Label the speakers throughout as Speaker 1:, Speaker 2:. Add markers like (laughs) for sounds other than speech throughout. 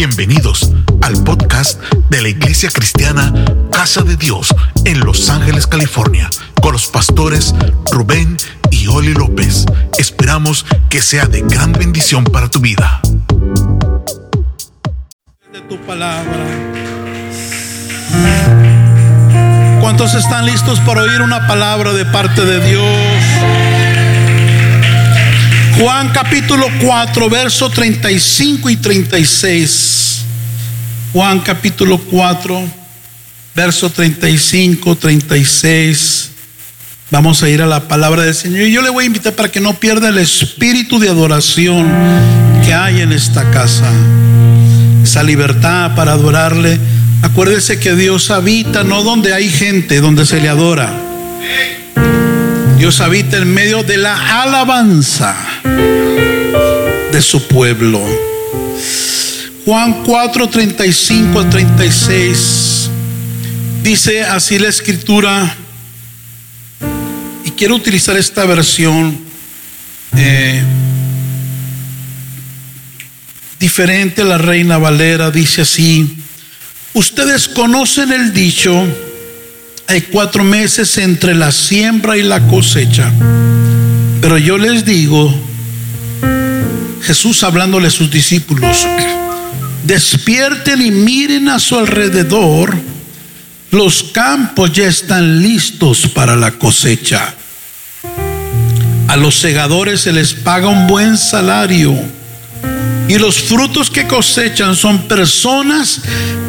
Speaker 1: Bienvenidos al podcast de la Iglesia Cristiana Casa de Dios en Los Ángeles, California, con los pastores Rubén y Oli López. Esperamos que sea de gran bendición para tu vida.
Speaker 2: De. ¿Cuántos están listos para oír una palabra de parte de Dios? Juan capítulo 4, verso 35 y 36. Juan capítulo 4, verso 35, 36. Vamos a ir a la palabra del Señor. Y yo le voy a invitar para que no pierda el espíritu de adoración que hay en esta casa. Esa libertad para adorarle. Acuérdese que Dios habita no donde hay gente, donde se le adora. Dios habita en medio de la alabanza de su pueblo. Juan 4, 35 al 36 dice así la escritura, y quiero utilizar esta versión eh, diferente la reina Valera, dice así, ustedes conocen el dicho, hay cuatro meses entre la siembra y la cosecha. Pero yo les digo, Jesús hablándole a sus discípulos, despierten y miren a su alrededor, los campos ya están listos para la cosecha. A los segadores se les paga un buen salario. Y los frutos que cosechan son personas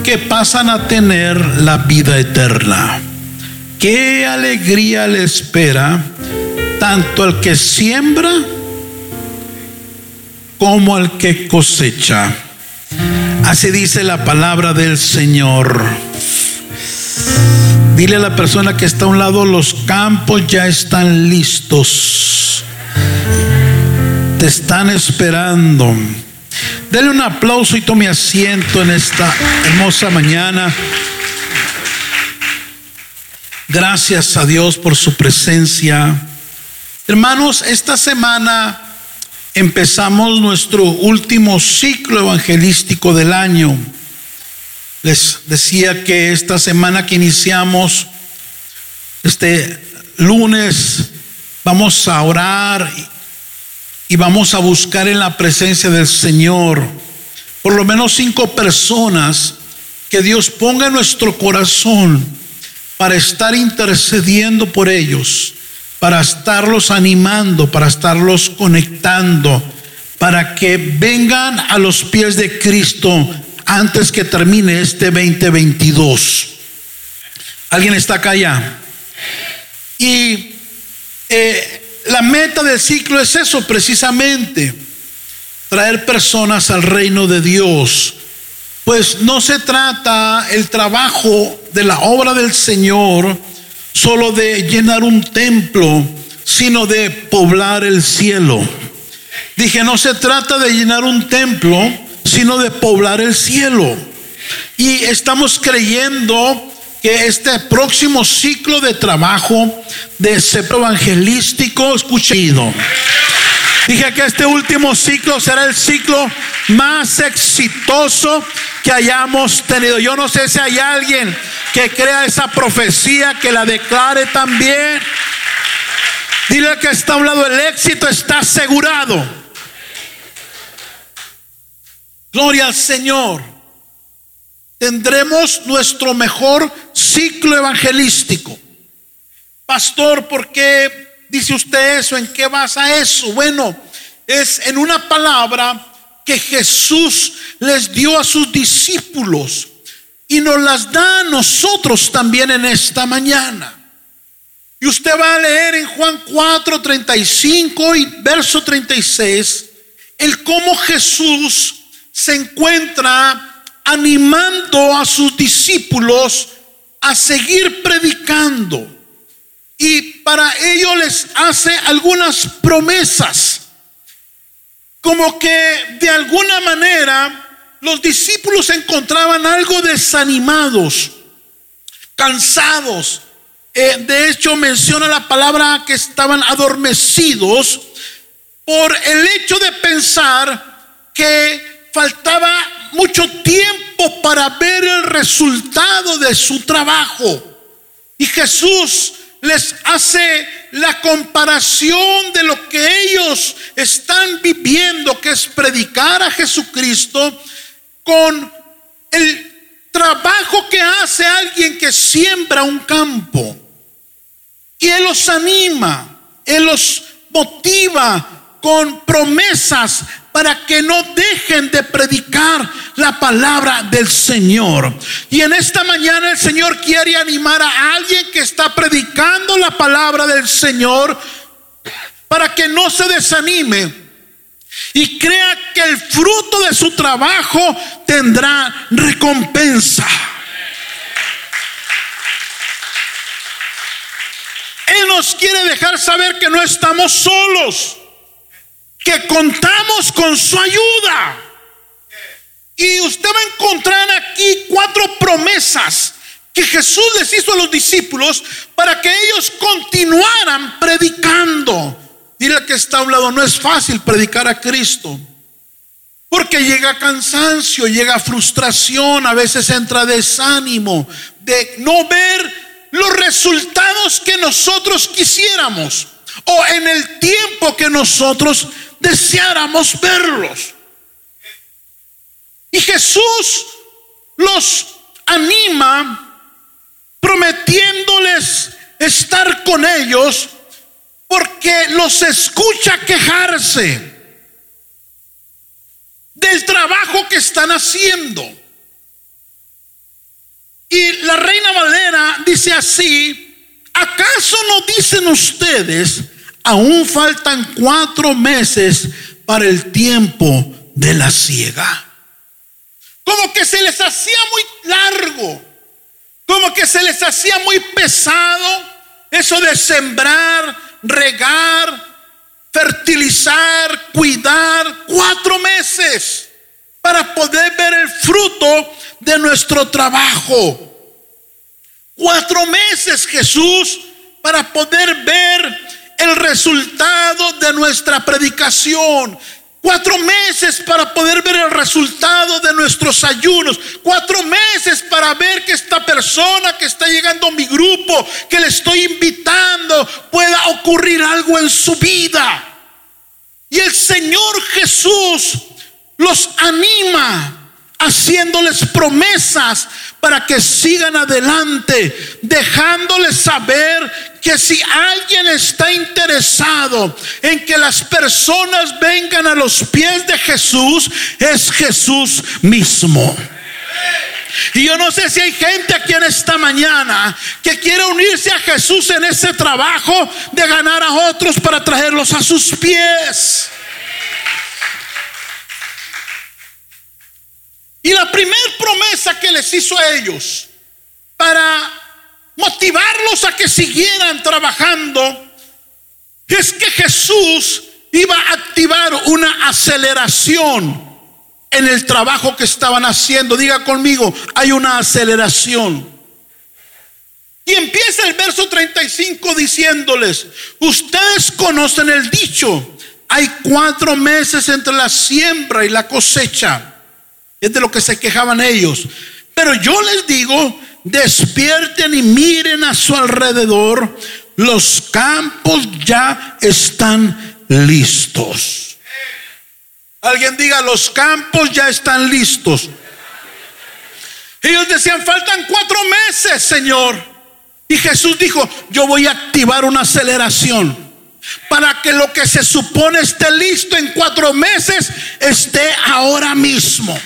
Speaker 2: que pasan a tener la vida eterna. Qué alegría le espera tanto al que siembra como al que cosecha. Así dice la palabra del Señor. Dile a la persona que está a un lado, los campos ya están listos. Te están esperando. Dele un aplauso y tome asiento en esta hermosa mañana. Gracias a Dios por su presencia. Hermanos, esta semana empezamos nuestro último ciclo evangelístico del año. Les decía que esta semana que iniciamos, este lunes, vamos a orar y vamos a buscar en la presencia del Señor por lo menos cinco personas que Dios ponga en nuestro corazón para estar intercediendo por ellos, para estarlos animando, para estarlos conectando, para que vengan a los pies de Cristo antes que termine este 2022. ¿Alguien está acá ya? Y eh, la meta del ciclo es eso precisamente, traer personas al reino de Dios pues no se trata el trabajo de la obra del Señor solo de llenar un templo, sino de poblar el cielo. Dije, no se trata de llenar un templo, sino de poblar el cielo. Y estamos creyendo que este próximo ciclo de trabajo de centro evangelístico, escuchido. Dije que este último ciclo será el ciclo más exitoso que hayamos tenido. Yo no sé si hay alguien que crea esa profecía, que la declare también. Dile que está hablando, el éxito está asegurado. Gloria al Señor. Tendremos nuestro mejor ciclo evangelístico. Pastor, ¿por qué dice usted eso? ¿En qué basa eso? Bueno, es en una palabra que Jesús les dio a sus discípulos y nos las da a nosotros también en esta mañana. Y usted va a leer en Juan 4, 35 y verso 36 el cómo Jesús se encuentra animando a sus discípulos a seguir predicando. Y para ello les hace algunas promesas como que de alguna manera los discípulos se encontraban algo desanimados, cansados. Eh, de hecho, menciona la palabra que estaban adormecidos por el hecho de pensar que faltaba mucho tiempo para ver el resultado de su trabajo. Y Jesús les hace la comparación de lo que ellos están viviendo, que es predicar a Jesucristo, con el trabajo que hace alguien que siembra un campo. Y Él los anima, Él los motiva con promesas para que no dejen de predicar la palabra del Señor. Y en esta mañana el Señor quiere animar a alguien que está predicando la palabra del Señor para que no se desanime y crea que el fruto de su trabajo tendrá recompensa. Él nos quiere dejar saber que no estamos solos que contamos con su ayuda. Y usted va a encontrar aquí cuatro promesas que Jesús les hizo a los discípulos para que ellos continuaran predicando. Dile que está a un lado, no es fácil predicar a Cristo. Porque llega cansancio, llega frustración, a veces entra desánimo de no ver los resultados que nosotros quisiéramos o en el tiempo que nosotros deseáramos verlos. Y Jesús los anima prometiéndoles estar con ellos porque los escucha quejarse del trabajo que están haciendo. Y la reina Valera dice así, ¿acaso no dicen ustedes aún faltan cuatro meses para el tiempo de la ciega. Como que se les hacía muy largo, como que se les hacía muy pesado eso de sembrar, regar, fertilizar, cuidar, cuatro meses para poder ver el fruto de nuestro trabajo. Cuatro meses Jesús para poder ver el resultado de nuestra predicación. Cuatro meses para poder ver el resultado de nuestros ayunos. Cuatro meses para ver que esta persona que está llegando a mi grupo, que le estoy invitando, pueda ocurrir algo en su vida. Y el Señor Jesús los anima haciéndoles promesas para que sigan adelante, dejándoles saber que si alguien está interesado en que las personas vengan a los pies de Jesús, es Jesús mismo. Y yo no sé si hay gente aquí en esta mañana que quiere unirse a Jesús en ese trabajo de ganar a otros para traerlos a sus pies. Y la primera promesa que les hizo a ellos para motivarlos a que siguieran trabajando es que Jesús iba a activar una aceleración en el trabajo que estaban haciendo. Diga conmigo, hay una aceleración. Y empieza el verso 35 diciéndoles, ustedes conocen el dicho, hay cuatro meses entre la siembra y la cosecha. Es de lo que se quejaban ellos. Pero yo les digo, despierten y miren a su alrededor. Los campos ya están listos. Alguien diga, los campos ya están listos. Ellos decían, faltan cuatro meses, Señor. Y Jesús dijo, yo voy a activar una aceleración para que lo que se supone esté listo en cuatro meses esté ahora mismo.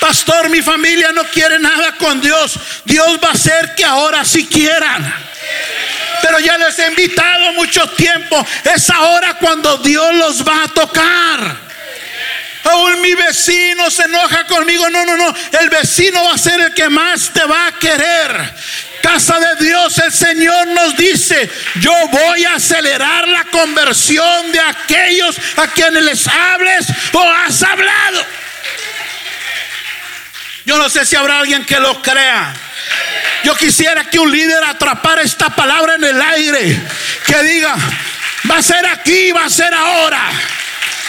Speaker 2: Pastor, mi familia no quiere nada con Dios. Dios va a hacer que ahora sí quieran. Pero ya les he invitado mucho tiempo. Es ahora cuando Dios los va a tocar. Aún mi vecino se enoja conmigo. No, no, no. El vecino va a ser el que más te va a querer. Casa de Dios, el Señor nos dice, yo voy a acelerar la conversión de aquellos a quienes les hables o has hablado. Yo no sé si habrá alguien que lo crea. Yo quisiera que un líder atrapara esta palabra en el aire. Que diga, va a ser aquí, va a ser ahora.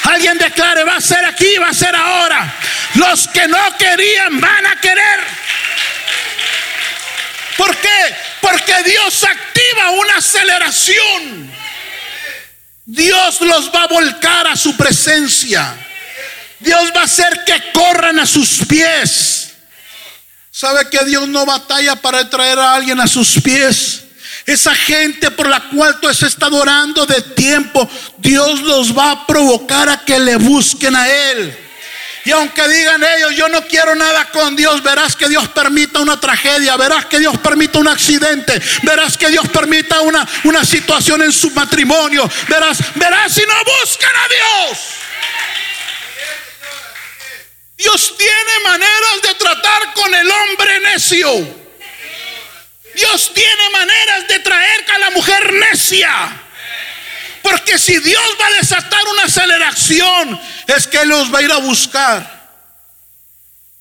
Speaker 2: Alguien declare, va a ser aquí, va a ser ahora. Los que no querían van a querer. ¿Por qué? Porque Dios activa una aceleración. Dios los va a volcar a su presencia. Dios va a hacer que corran a sus pies. ¿Sabe que Dios no batalla para traer a alguien a sus pies? Esa gente por la cual tú estás orando de tiempo, Dios los va a provocar a que le busquen a Él. Y aunque digan ellos, yo no quiero nada con Dios, verás que Dios permita una tragedia, verás que Dios permita un accidente, verás que Dios permita una, una situación en su matrimonio, verás, verás si no buscan a Dios. Dios tiene maneras de tratar con el hombre necio. Dios tiene maneras de traer a la mujer necia. Porque si Dios va a desatar una aceleración, es que los va a ir a buscar.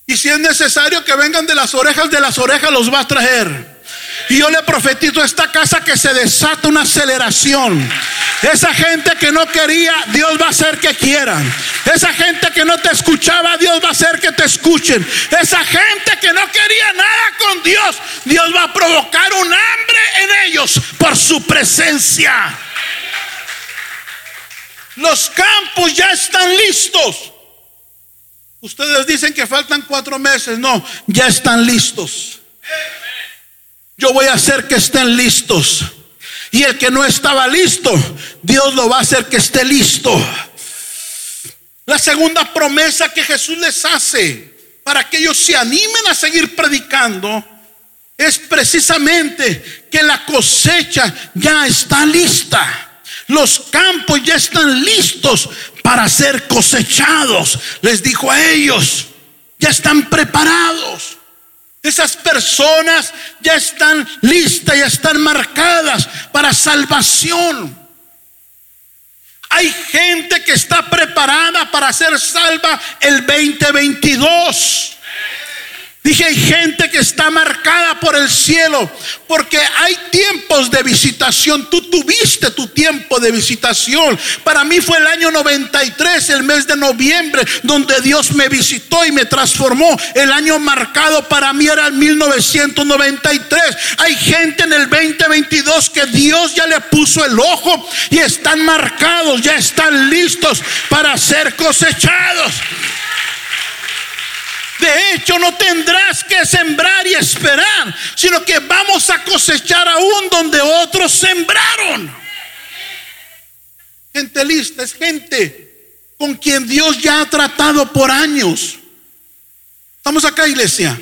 Speaker 2: Y si es necesario que vengan de las orejas, de las orejas los va a traer. Y yo le profetizo a esta casa que se desata una aceleración. Esa gente que no quería, Dios va a hacer que quieran. Esa gente que no te escuchaba, Dios va a hacer que te escuchen. Esa gente que no quería nada con Dios, Dios va a provocar un hambre en ellos por su presencia. Los campos ya están listos. Ustedes dicen que faltan cuatro meses. No, ya están listos. Yo voy a hacer que estén listos. Y el que no estaba listo, Dios lo va a hacer que esté listo. La segunda promesa que Jesús les hace para que ellos se animen a seguir predicando es precisamente que la cosecha ya está lista. Los campos ya están listos para ser cosechados. Les dijo a ellos, ya están preparados. Esas personas ya están listas, ya están marcadas para salvación. Hay gente que está preparada para ser salva el 2022. Dije, hay gente que está marcada por el cielo, porque hay tiempos de visitación. Tú tuviste tu tiempo de visitación. Para mí fue el año 93, el mes de noviembre, donde Dios me visitó y me transformó. El año marcado para mí era el 1993. Hay gente en el 2022 que Dios ya le puso el ojo y están marcados, ya están listos para ser cosechados. De hecho, no tendrás que sembrar y esperar, sino que vamos a cosechar aún donde otros sembraron. Gente lista es gente con quien Dios ya ha tratado por años. Estamos acá, iglesia.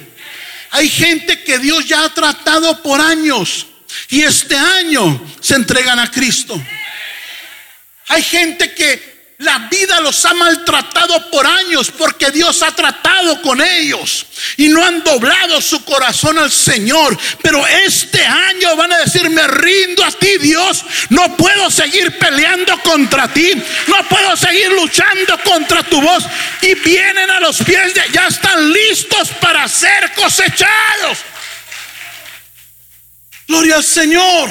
Speaker 2: Hay gente que Dios ya ha tratado por años y este año se entregan a Cristo. Hay gente que la vida los ha maltratado por años porque Dios ha tratado con ellos y no han doblado su corazón al Señor. Pero este año van a decir, me rindo a ti Dios, no puedo seguir peleando contra ti, no puedo seguir luchando contra tu voz. Y vienen a los pies de, ya están listos para ser cosechados. Gloria al Señor.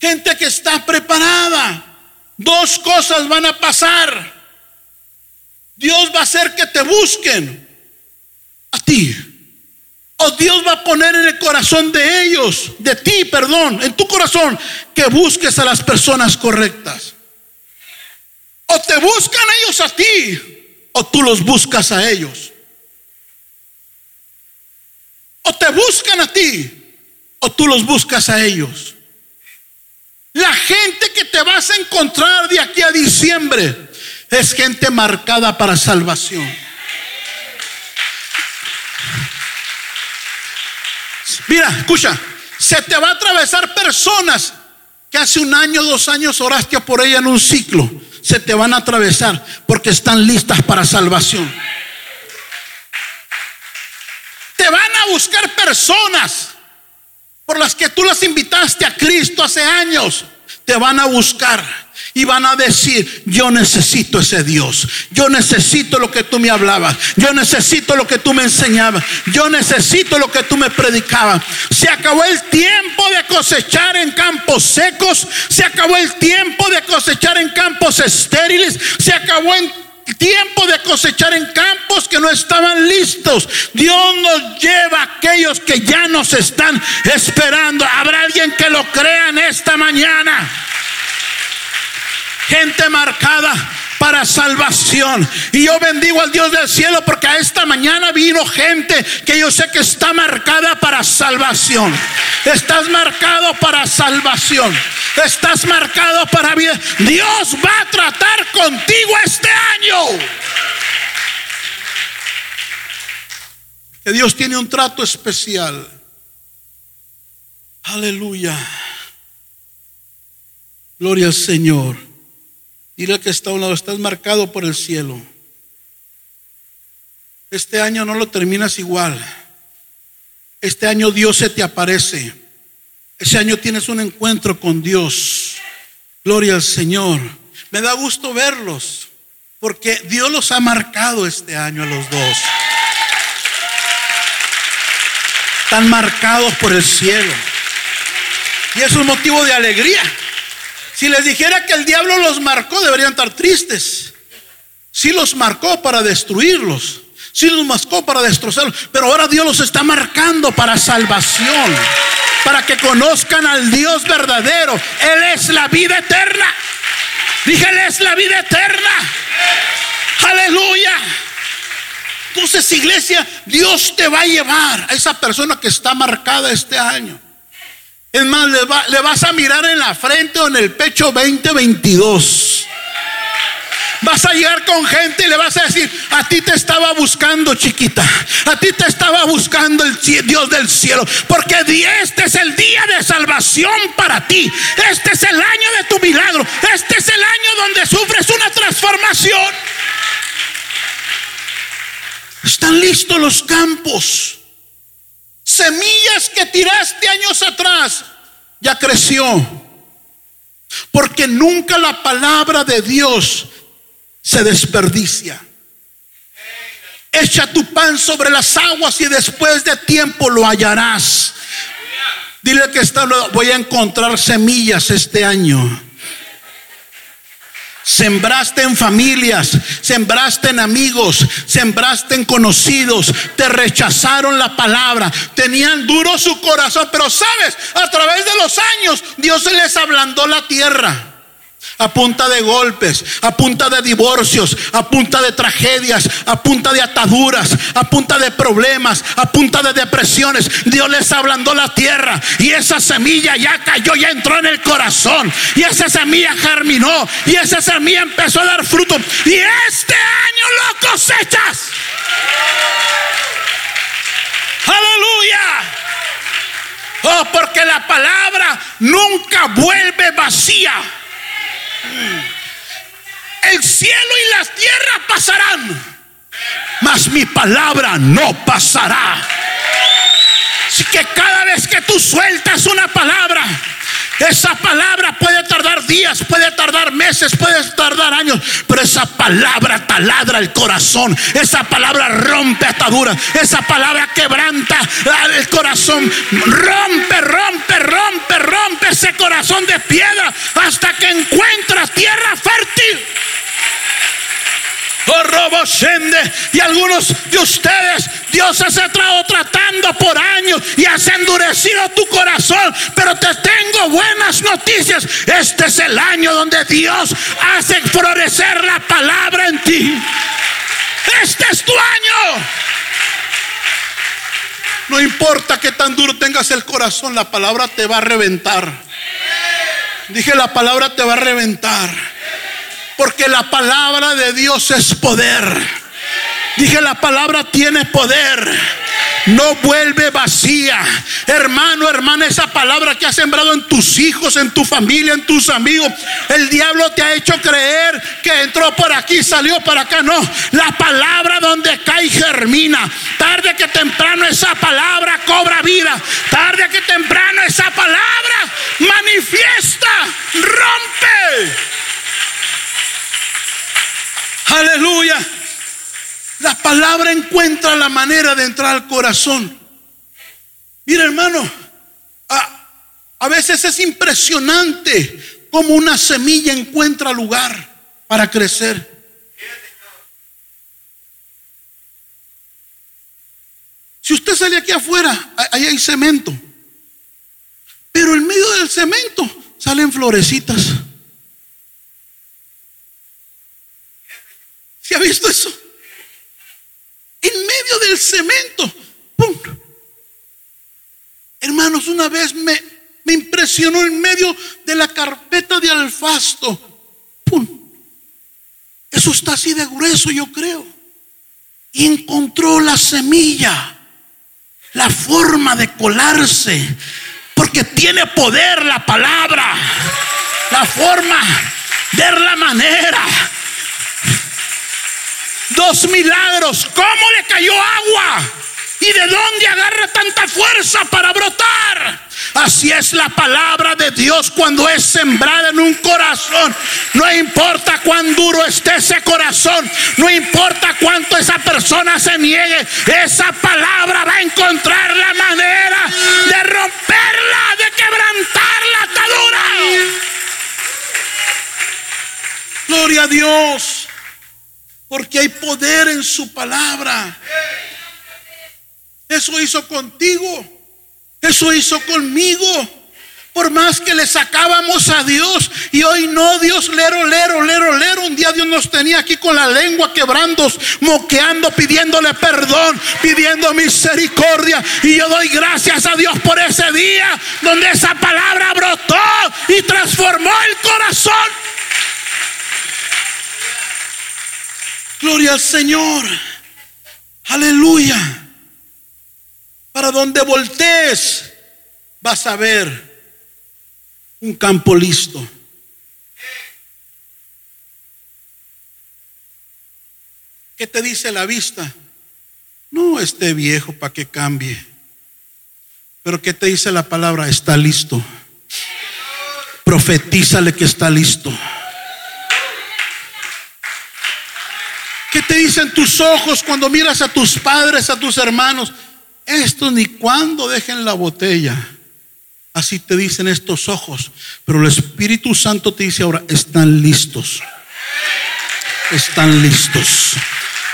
Speaker 2: Gente que está preparada. Dos cosas van a pasar. Dios va a hacer que te busquen a ti. O Dios va a poner en el corazón de ellos, de ti, perdón, en tu corazón, que busques a las personas correctas. O te buscan ellos a ti, o tú los buscas a ellos. O te buscan a ti, o tú los buscas a ellos. La gente que te vas a encontrar de aquí a diciembre es gente marcada para salvación. Mira, escucha, se te va a atravesar personas que hace un año, dos años oraste por ella en un ciclo. Se te van a atravesar porque están listas para salvación. Te van a buscar personas por las que tú las invitaste a Cristo hace años, te van a buscar Y van a decir, yo necesito ese Dios. Yo necesito lo que tú me hablabas. Yo necesito lo que tú me enseñabas. Yo necesito lo que tú me predicabas. Se acabó el tiempo de cosechar en campos secos. Se acabó el tiempo de cosechar en campos estériles. Se acabó el tiempo de cosechar en campos que no estaban listos. Dios nos lleva a aquellos que ya nos están esperando. Habrá alguien que lo crea en esta mañana gente marcada para salvación. Y yo bendigo al Dios del cielo porque a esta mañana vino gente que yo sé que está marcada para salvación. Estás marcado para salvación. Estás marcado para vida. Dios va a tratar contigo este año. Que Dios tiene un trato especial. Aleluya. Gloria al Señor. Dile que está a un lado, estás marcado por el cielo. Este año no lo terminas igual. Este año Dios se te aparece. Ese año tienes un encuentro con Dios. Gloria al Señor. Me da gusto verlos, porque Dios los ha marcado este año a los dos. Están marcados por el cielo. Y es un motivo de alegría. Si les dijera que el diablo los marcó, deberían estar tristes. Si los marcó para destruirlos. Si los marcó para destrozarlos. Pero ahora Dios los está marcando para salvación. Para que conozcan al Dios verdadero. Él es la vida eterna. Dije, Él es la vida eterna. Aleluya. Entonces, iglesia, Dios te va a llevar a esa persona que está marcada este año. Es más, le, vas a mirar en la frente o en el pecho 2022. Vas a llegar con gente y le vas a decir, a ti te estaba buscando chiquita, a ti te estaba buscando el Dios del cielo, porque este es el día de salvación para ti, este es el año de tu milagro, este es el año donde sufres una transformación. Están listos los campos. Semillas que tiraste años atrás, ya creció. Porque nunca la palabra de Dios se desperdicia. Echa tu pan sobre las aguas y después de tiempo lo hallarás. Dile que está, voy a encontrar semillas este año. Sembraste en familias, sembraste en amigos, sembraste en conocidos, te rechazaron la palabra, tenían duro su corazón, pero sabes, a través de los años Dios se les ablandó la tierra a punta de golpes, a punta de divorcios, a punta de tragedias, a punta de ataduras, a punta de problemas, a punta de depresiones. Dios les ablandó la tierra y esa semilla ya cayó, ya entró en el corazón y esa semilla germinó y esa semilla empezó a dar fruto y este año lo cosechas. Aleluya. Oh, porque la palabra nunca vuelve vacía. El cielo y las tierras pasarán, mas mi palabra no pasará. Así que cada vez que tú sueltas una palabra, esa palabra puede tardar días, puede tardar meses, puede tardar años, pero esa palabra taladra el corazón, esa palabra rompe ataduras, esa palabra quebranta el corazón, rompe, rompe, rompe, rompe ese corazón de piedra hasta que encuentras tierra fértil. Oh, robo y algunos de ustedes, Dios has estado tratando por años y has endurecido tu corazón. Pero te tengo buenas noticias. Este es el año donde Dios hace florecer la palabra en ti. Este es tu año. No importa que tan duro tengas el corazón, la palabra te va a reventar. Dije, la palabra te va a reventar. Porque la palabra de Dios es poder. Dije, la palabra tiene poder. No vuelve vacía. Hermano, hermana, esa palabra que has sembrado en tus hijos, en tu familia, en tus amigos. El diablo te ha hecho creer que entró por aquí, salió para acá. No, la palabra donde cae germina. Tarde que temprano esa palabra cobra vida. Tarde que temprano esa palabra manifiesta, rompe Aleluya. La palabra encuentra la manera de entrar al corazón. Mira hermano, a, a veces es impresionante cómo una semilla encuentra lugar para crecer. Si usted sale aquí afuera, ahí hay cemento. Pero en medio del cemento salen florecitas. ¿Se ha visto eso? En medio del cemento. ¡Pum! Hermanos, una vez me, me impresionó en medio de la carpeta de alfasto. ¡Pum! Eso está así de grueso, yo creo. Y encontró la semilla, la forma de colarse porque tiene poder la palabra, la forma, ver la manera. Dos milagros. ¿Cómo le cayó agua? ¿Y de dónde agarra tanta fuerza para brotar? Así es la palabra de Dios cuando es sembrada en un corazón. No importa cuán duro esté ese corazón, no importa cuánto esa persona se niegue, esa palabra va a encontrar la manera de romperla, de quebrantar la atadura. Gloria a Dios, porque hay poder en su palabra. Eso hizo contigo. Eso hizo conmigo. Por más que le sacábamos a Dios y hoy no, Dios lero, lero, lero, lero. Un día Dios nos tenía aquí con la lengua quebrando, moqueando, pidiéndole perdón, pidiendo misericordia. Y yo doy gracias a Dios por ese día donde esa palabra brotó y transformó el Gloria al Señor. Aleluya. Para donde voltees, vas a ver un campo listo. ¿Qué te dice la vista? No esté viejo para que cambie. Pero ¿qué te dice la palabra? Está listo. Profetízale que está listo. ¿Qué te dicen tus ojos cuando miras a tus padres, a tus hermanos? Esto ni cuando dejen la botella. Así te dicen estos ojos. Pero el Espíritu Santo te dice ahora, están listos. Están listos.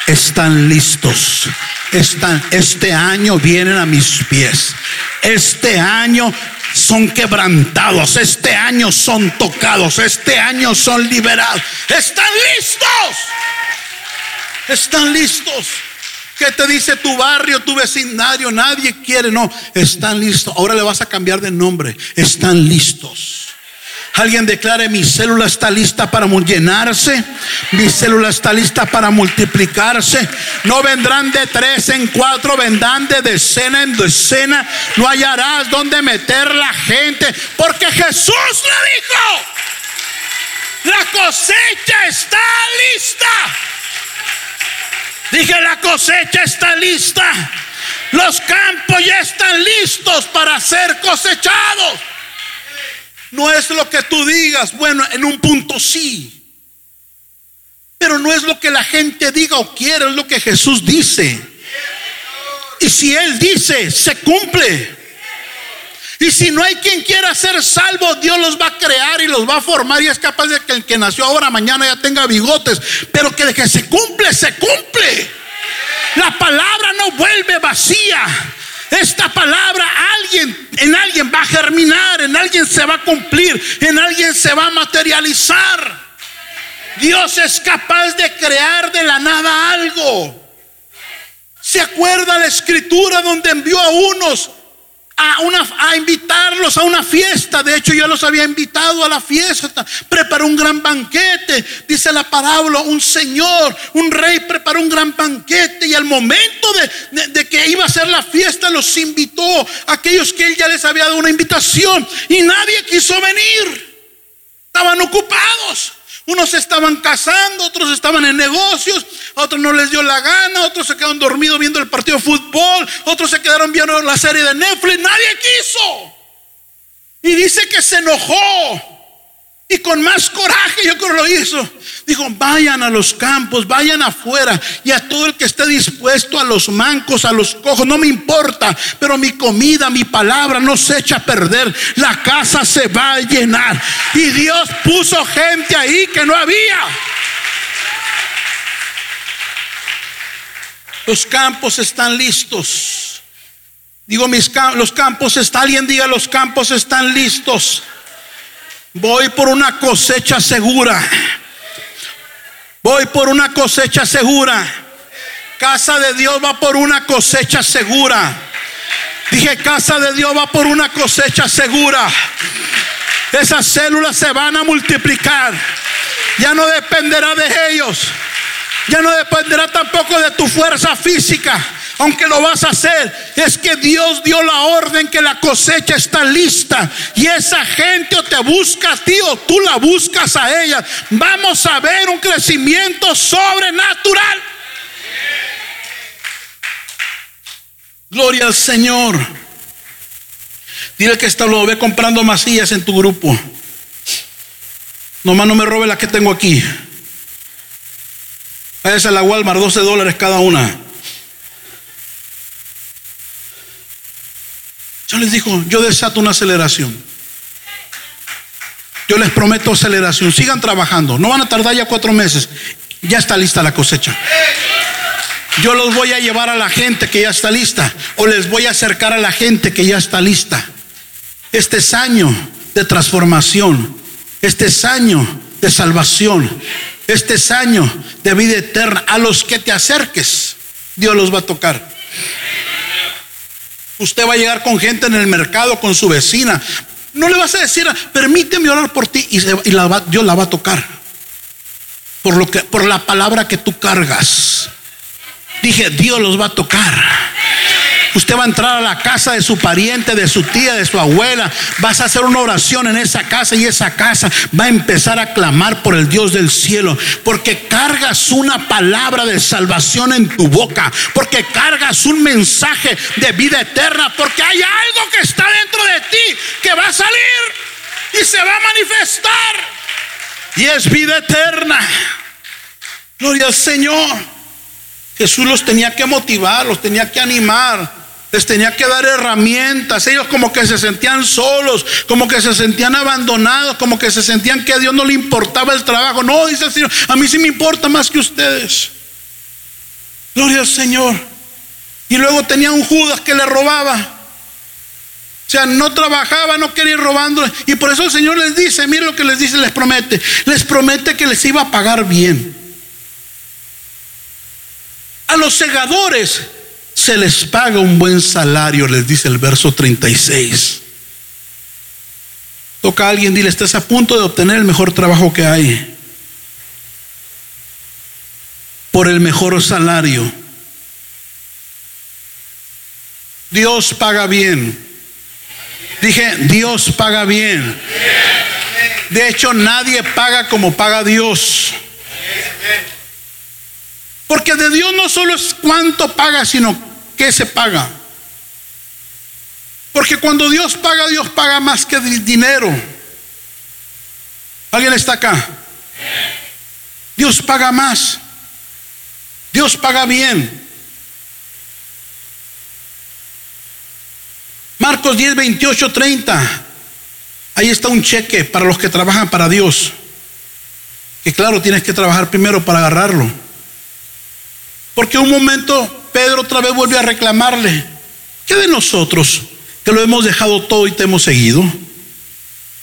Speaker 2: Están listos. Están, este año vienen a mis pies. Este año son quebrantados. Este año son tocados. Este año son liberados. Están listos. Están listos. ¿Qué te dice tu barrio, tu vecindario? Nadie quiere, no. Están listos. Ahora le vas a cambiar de nombre. Están listos. Alguien declare, mi célula está lista para llenarse, mi célula está lista para multiplicarse. No vendrán de tres en cuatro, vendrán de decena en decena. No hallarás donde meter la gente, porque Jesús le dijo, la cosecha está lista. Dije, la cosecha está lista. Los campos ya están listos para ser cosechados. No es lo que tú digas, bueno, en un punto sí. Pero no es lo que la gente diga o quiere, es lo que Jesús dice. Y si Él dice, se cumple. Y si no hay quien quiera ser salvo, Dios los va a crear y los va a formar. Y es capaz de que el que nació ahora, mañana ya tenga bigotes. Pero que de que se cumple, se cumple. La palabra no vuelve vacía. Esta palabra alguien en alguien va a germinar, en alguien se va a cumplir, en alguien se va a materializar. Dios es capaz de crear de la nada algo. ¿Se acuerda la escritura donde envió a unos a, una, a invitarlos a una fiesta. De hecho, yo los había invitado a la fiesta. Preparó un gran banquete. Dice la parábola, un señor, un rey preparó un gran banquete y al momento de, de que iba a ser la fiesta los invitó a aquellos que él ya les había dado una invitación y nadie quiso venir. Estaban ocupados. Unos estaban casando, otros estaban en negocios, a otros no les dio la gana, otros se quedaron dormidos viendo el partido de fútbol, otros se quedaron viendo la serie de Netflix, nadie quiso. Y dice que se enojó. Y con más coraje yo creo lo hizo. Dijo, vayan a los campos, vayan afuera y a todo el que esté dispuesto, a los mancos, a los cojos, no me importa, pero mi comida, mi palabra no se echa a perder. La casa se va a llenar. Y Dios puso gente ahí que no había. Los campos están listos. Digo, mis los campos están, alguien diga, los campos están listos. Voy por una cosecha segura. Voy por una cosecha segura. Casa de Dios va por una cosecha segura. Dije, casa de Dios va por una cosecha segura. Esas células se van a multiplicar. Ya no dependerá de ellos. Ya no dependerá tampoco de tu fuerza física aunque lo vas a hacer, es que Dios dio la orden que la cosecha está lista y esa gente o te busca a ti o tú la buscas a ella. Vamos a ver un crecimiento sobrenatural. Gloria al Señor. Dile que está lo ve comprando masillas en tu grupo. Nomás no me robe la que tengo aquí. Esa es la Walmart, 12 dólares cada una. Yo les digo, yo desato una aceleración. Yo les prometo aceleración. Sigan trabajando. No van a tardar ya cuatro meses. Ya está lista la cosecha. Yo los voy a llevar a la gente que ya está lista. O les voy a acercar a la gente que ya está lista. Este es año de transformación. Este es año de salvación. Este es año de vida eterna. A los que te acerques, Dios los va a tocar. Usted va a llegar con gente en el mercado, con su vecina. No le vas a decir, permíteme orar por ti y, la Dios la va a tocar. Por, lo que, por la palabra que tú cargas. Dije, Dios los va a tocar. Usted va a entrar a la casa de su pariente, de su tía, de su abuela. Vas a hacer una oración en esa casa y esa casa va a empezar a clamar por el Dios del cielo. Porque cargas una palabra de salvación en tu boca. Porque cargas un mensaje de vida eterna. Porque hay algo que está dentro de ti que va a salir y se va a manifestar. Y es vida eterna. Gloria al Señor. Jesús los tenía que motivar, los tenía que animar les tenía que dar herramientas. Ellos como que se sentían solos, como que se sentían abandonados, como que se sentían que a Dios no le importaba el trabajo. No, dice el Señor, a mí sí me importa más que ustedes. Gloria al Señor. Y luego tenía un Judas que le robaba. O sea, no trabajaba, no quería ir robando. Y por eso el Señor les dice, mire lo que les dice, les promete. Les promete que les iba a pagar bien. A los segadores se les paga un buen salario, les dice el verso 36. Toca a alguien, dile, estás a punto de obtener el mejor trabajo que hay. Por el mejor salario. Dios paga bien. Dije, Dios paga bien. De hecho, nadie paga como paga Dios. Porque de Dios no solo es cuánto paga, sino qué se paga. Porque cuando Dios paga, Dios paga más que dinero. ¿Alguien está acá? Dios paga más. Dios paga bien. Marcos 10, 28, 30. Ahí está un cheque para los que trabajan para Dios. Que claro, tienes que trabajar primero para agarrarlo. Porque un momento Pedro otra vez vuelve a reclamarle, ¿qué de nosotros que lo hemos dejado todo y te hemos seguido?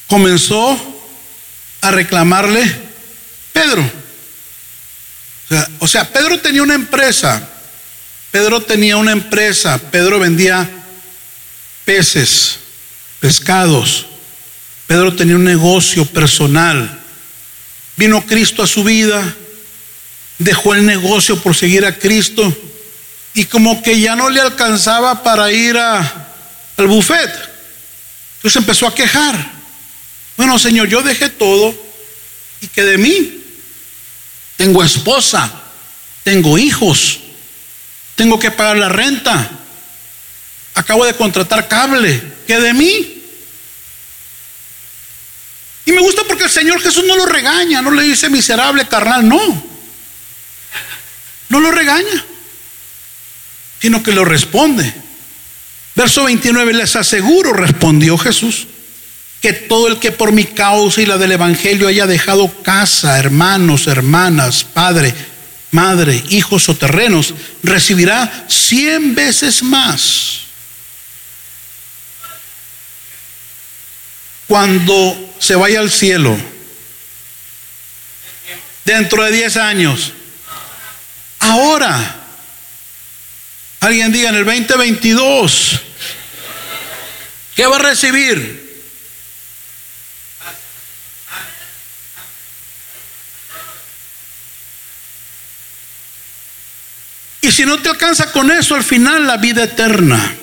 Speaker 2: Comenzó a reclamarle Pedro. O sea, o sea, Pedro tenía una empresa, Pedro tenía una empresa, Pedro vendía peces, pescados, Pedro tenía un negocio personal. Vino Cristo a su vida, dejó el negocio por seguir a Cristo y como que ya no le alcanzaba para ir al buffet. Entonces empezó a quejar. Bueno, Señor, yo dejé todo y que de mí tengo esposa, tengo hijos, tengo que pagar la renta, acabo de contratar cable, que de mí. Y me gusta porque el Señor Jesús no lo regaña, no le dice miserable carnal, no. No lo regaña, sino que lo responde. Verso 29, les aseguro, respondió Jesús, que todo el que por mi causa y la del Evangelio haya dejado casa, hermanos, hermanas, padre, madre, hijos o terrenos, recibirá cien veces más. Cuando se vaya al cielo, dentro de diez años, ahora, alguien diga en el 2022, ¿qué va a recibir? Y si no te alcanza con eso, al final la vida eterna.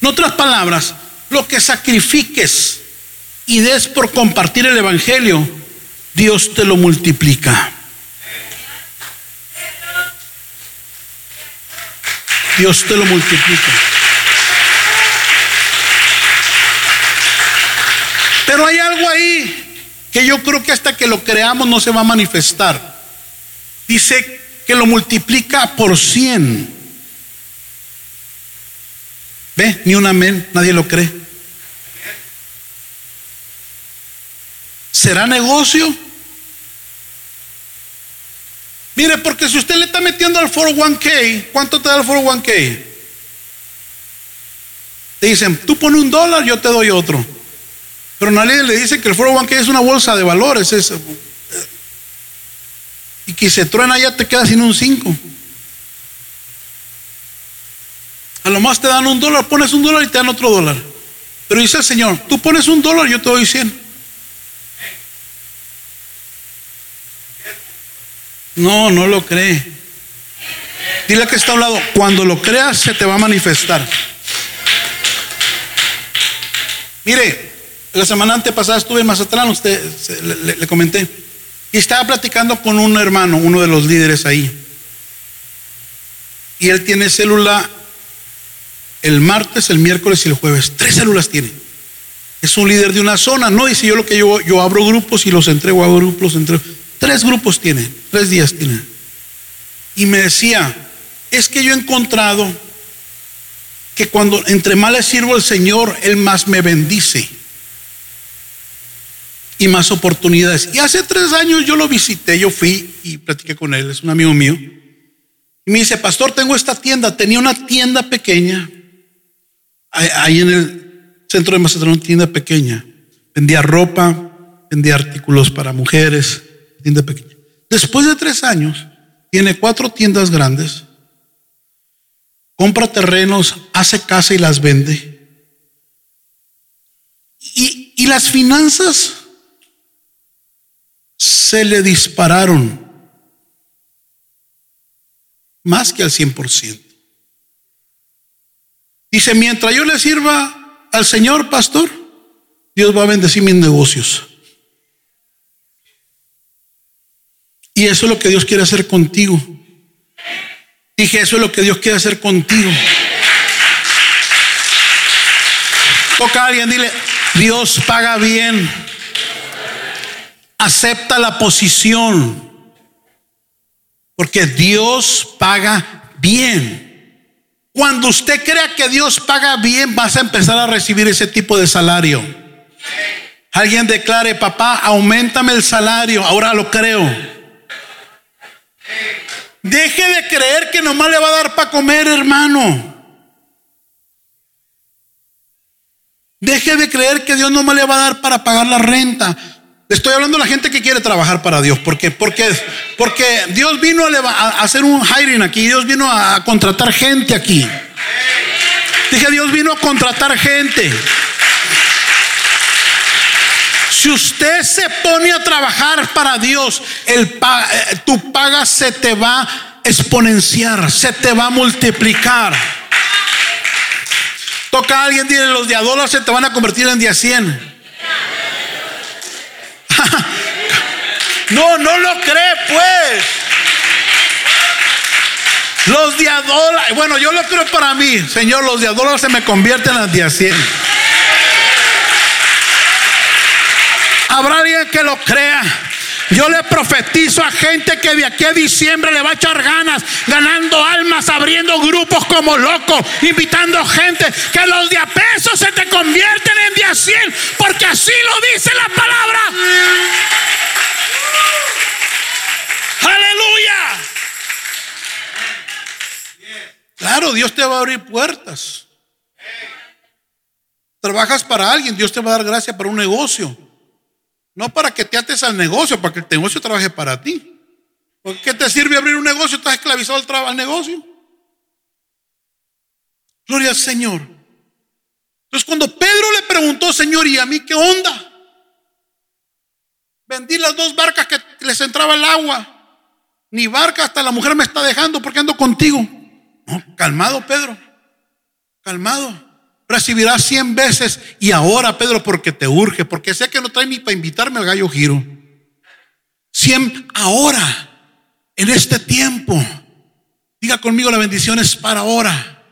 Speaker 2: En otras palabras, lo que sacrifiques y des por compartir el Evangelio, Dios te lo multiplica. Dios te lo multiplica. Pero hay algo ahí que yo creo que hasta que lo creamos no se va a manifestar dice que lo multiplica por cien. ¿Ve? Ni un amén, nadie lo cree. ¿Será negocio? Mire, porque si usted le está metiendo al 401k, ¿cuánto te da el 401k? Te dicen, tú pones un dólar, yo te doy otro. Pero nadie le dice que el 401k es una bolsa de valores, es y que se truena ya te quedas sin un 5. A lo más te dan un dólar, pones un dólar y te dan otro dólar. Pero dice el Señor, tú pones un dólar, yo te doy 100. No, no lo cree. Dile que está a un lado, cuando lo creas se te va a manifestar. Mire, la semana antepasada estuve en Mazatlán, usted le comenté. Y estaba platicando con un hermano, uno de los líderes ahí. Y él tiene célula el martes, el miércoles y el jueves. Tres células tiene. Es un líder de una zona. No dice yo lo que yo, yo abro grupos y los entrego, hago grupos, los entrego. Tres grupos tiene, tres días tiene. Y me decía, es que yo he encontrado que cuando entre más le sirvo al Señor, Él más me bendice y más oportunidades. Y hace tres años yo lo visité, yo fui y platiqué con él, es un amigo mío. Y me dice, pastor, tengo esta tienda. Tenía una tienda pequeña, ahí en el centro de Mazatlán, una tienda pequeña. Vendía ropa, vendía artículos para mujeres, tienda pequeña. Después de tres años, tiene cuatro tiendas grandes, compra terrenos, hace casa y las vende. Y, y las finanzas se le dispararon más que al 100%. Dice, mientras yo le sirva al Señor, pastor, Dios va a bendecir mis negocios. Y eso es lo que Dios quiere hacer contigo. Dije, eso es lo que Dios quiere hacer contigo. Toca a alguien, dile, Dios paga bien acepta la posición, porque Dios paga bien. Cuando usted crea que Dios paga bien, vas a empezar a recibir ese tipo de salario. Alguien declare, papá, aumentame el salario, ahora lo creo. Deje de creer que nomás le va a dar para comer, hermano. Deje de creer que Dios nomás le va a dar para pagar la renta. Estoy hablando de la gente que quiere trabajar para Dios. ¿Por qué? Porque, porque Dios vino a, hacer un hiring aquí. Dios vino a contratar gente aquí. Dije, Dios vino a contratar gente. Si usted se pone a trabajar para Dios, eh, tu paga se te va a exponenciar, se te va a multiplicar. Toca a alguien, dile, los de a dólar se te van a convertir en día 100. (laughs) no, no lo cree pues. Los de bueno, yo lo creo para mí, Señor, los de se me convierten en día 100. Que lo crea. Yo le profetizo a gente que de aquí a diciembre le va a echar ganas, ganando almas, abriendo grupos como locos, invitando gente, que los de a peso se te convierten en de a cien, porque así lo dice la palabra. Aleluya. Claro, Dios te va a abrir puertas. Trabajas para alguien, Dios te va a dar gracia para un negocio. No para que te ates al negocio, para que el negocio trabaje para ti. ¿Por qué te sirve abrir un negocio? Estás esclavizado al, al negocio. Gloria al Señor. Entonces cuando Pedro le preguntó, Señor, ¿y a mí qué onda? Vendí las dos barcas que les entraba el agua. Ni barca, hasta la mujer me está dejando porque ando contigo. calmado, Pedro. Calmado recibirás cien veces. Y ahora, Pedro, porque te urge, porque sé que no trae ni para invitarme al gallo giro. Cien ahora, en este tiempo. Diga conmigo, la bendición es para ahora.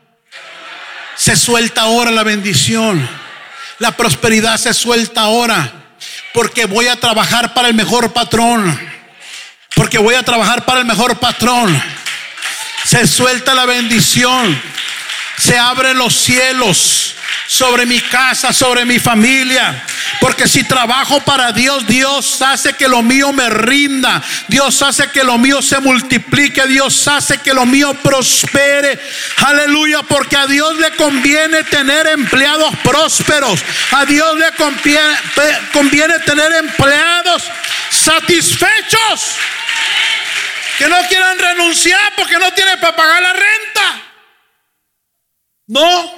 Speaker 2: Se suelta ahora la bendición. La prosperidad se suelta ahora. Porque voy a trabajar para el mejor patrón. Porque voy a trabajar para el mejor patrón. Se suelta la bendición se abren los cielos sobre mi casa, sobre mi familia. Porque si trabajo para Dios, Dios hace que lo mío me rinda. Dios hace que lo mío se multiplique. Dios hace que lo mío prospere. Aleluya. Porque a Dios le conviene tener empleados prósperos. A Dios le conviene, tener empleados satisfechos. Que no quieran renunciar porque no tienen para pagar la renta. No.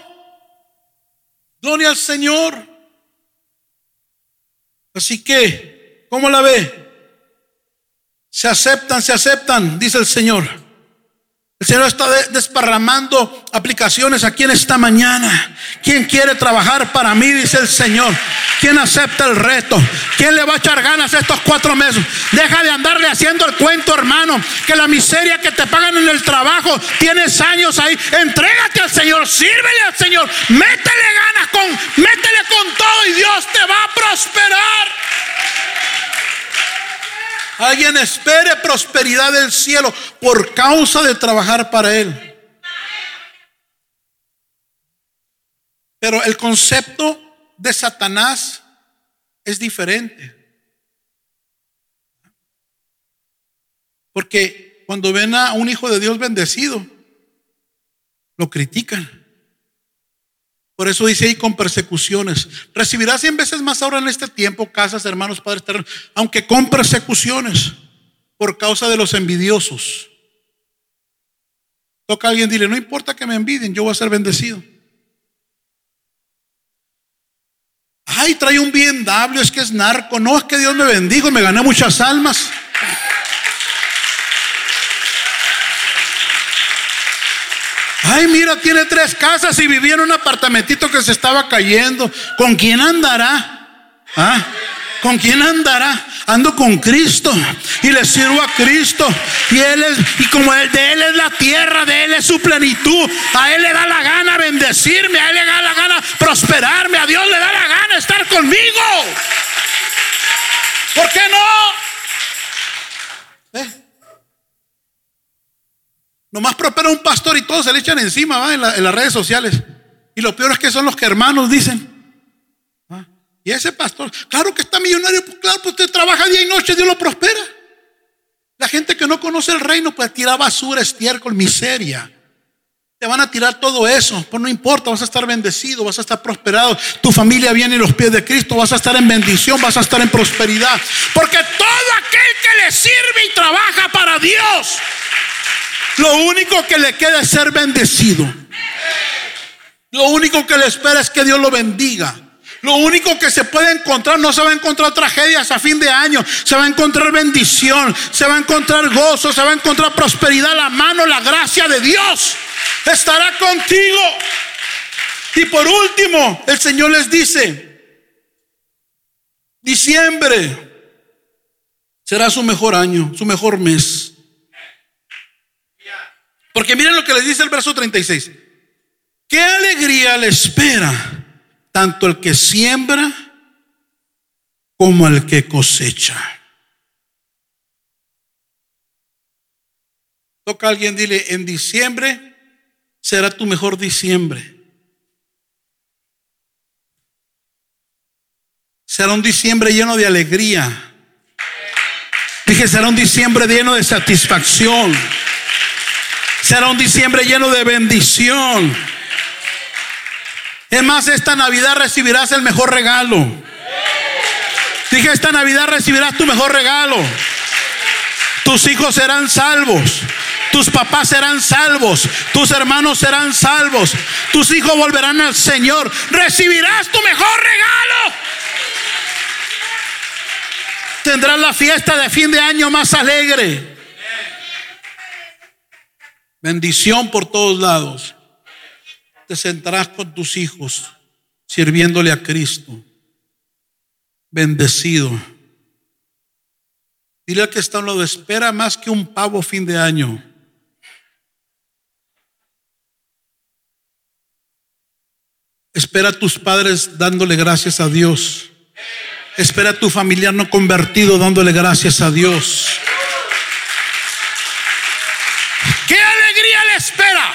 Speaker 2: Gloria al Señor. Así que, ¿cómo la ve? Se aceptan, se aceptan, dice el Señor. El Señor está desparramando aplicaciones aquí en esta mañana. ¿Quién quiere trabajar para mí? Dice el Señor. ¿Quién acepta el reto? ¿Quién le va a echar ganas estos cuatro meses? Deja de andarle haciendo el cuento, hermano. Que la miseria que te pagan en el trabajo, tienes años ahí. Entrégate al Señor, sírvele al Señor. Métele ganas con, métele con todo y Dios te va a prosperar. Alguien espere prosperidad del cielo por causa de trabajar para Él. Pero el concepto de Satanás es diferente. Porque cuando ven a un hijo de Dios bendecido, lo critican. Por eso dice ahí con persecuciones. Recibirá cien veces más ahora en este tiempo, casas, hermanos, padres, terrenos, aunque con persecuciones por causa de los envidiosos. Toca a alguien, dile, no importa que me envidien, yo voy a ser bendecido. Ay, trae un bien dable, es que es narco. No, es que Dios me bendigo, me gané muchas almas. Ay, mira, tiene tres casas y vivía en un apartamentito que se estaba cayendo. ¿Con quién andará? ¿Ah? ¿Con quién andará? Ando con Cristo y le sirvo a Cristo. Y él es, y como de él es la tierra, de él es su plenitud. A él le da la gana bendecirme, a él le da la gana prosperarme, a Dios le da la gana estar conmigo. ¿Por qué no? Nomás prospera un pastor y todos se le echan encima En, las redes sociales. Y lo peor es que son los que hermanos dicen. Y ese pastor, claro que está millonario, pues claro, pues usted trabaja día y noche, Dios lo prospera. La gente que no conoce el reino, pues tira basura, estiércol, miseria. Te van a tirar todo eso, pues no importa, vas a estar bendecido, vas a estar prosperado. Tu familia viene en los pies de Cristo, vas a estar en bendición, vas a estar en prosperidad. Porque todo aquel que le sirve y trabaja para Dios, lo único que le queda es ser bendecido. Lo único que le espera es que Dios lo bendiga. Lo único que se puede encontrar, no se va a encontrar tragedias a fin de año, se va a encontrar bendición, se va a encontrar gozo, se va a encontrar prosperidad, la mano, la gracia de Dios estará contigo. Y por último, el Señor les dice, diciembre será su mejor año, su mejor mes. Porque miren lo que les dice el verso 36. ¿Qué alegría le espera tanto el que siembra como el que cosecha. Toca a alguien, dile, en diciembre será tu mejor diciembre. Será un diciembre lleno de alegría. Dije, será un diciembre lleno de satisfacción. Será un diciembre lleno de bendición. Es más, esta Navidad recibirás el mejor regalo. Dije, esta Navidad recibirás tu mejor regalo. Tus hijos serán salvos. Tus papás serán salvos. Tus hermanos serán salvos. Tus hijos volverán al Señor. Recibirás tu mejor regalo. Tendrás la fiesta de fin de año más alegre. Bendición por todos lados. Te sentarás con tus hijos sirviéndole a Cristo. Bendecido. Dile al que está lado, espera más que un pavo fin de año. Espera a tus padres dándole gracias a Dios. Espera a tu familiar no convertido dándole gracias a Dios. ¿Qué alegría le espera?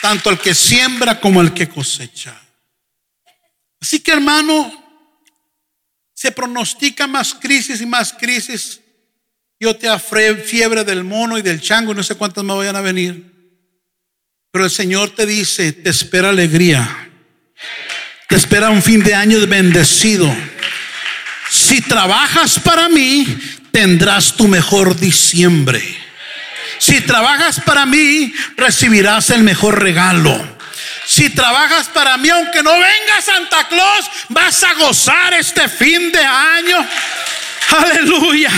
Speaker 2: Tanto al que siembra como al que cosecha. Así que hermano, se pronostica más crisis y más crisis. Yo te afré fiebre del mono y del chango y no sé cuántas me vayan a venir. Pero el Señor te dice, te espera alegría. Te espera un fin de año bendecido. Si trabajas para mí, tendrás tu mejor diciembre. Si trabajas para mí, recibirás el mejor regalo. Si trabajas para mí, aunque no venga Santa Claus, vas a gozar este fin de año. Aleluya.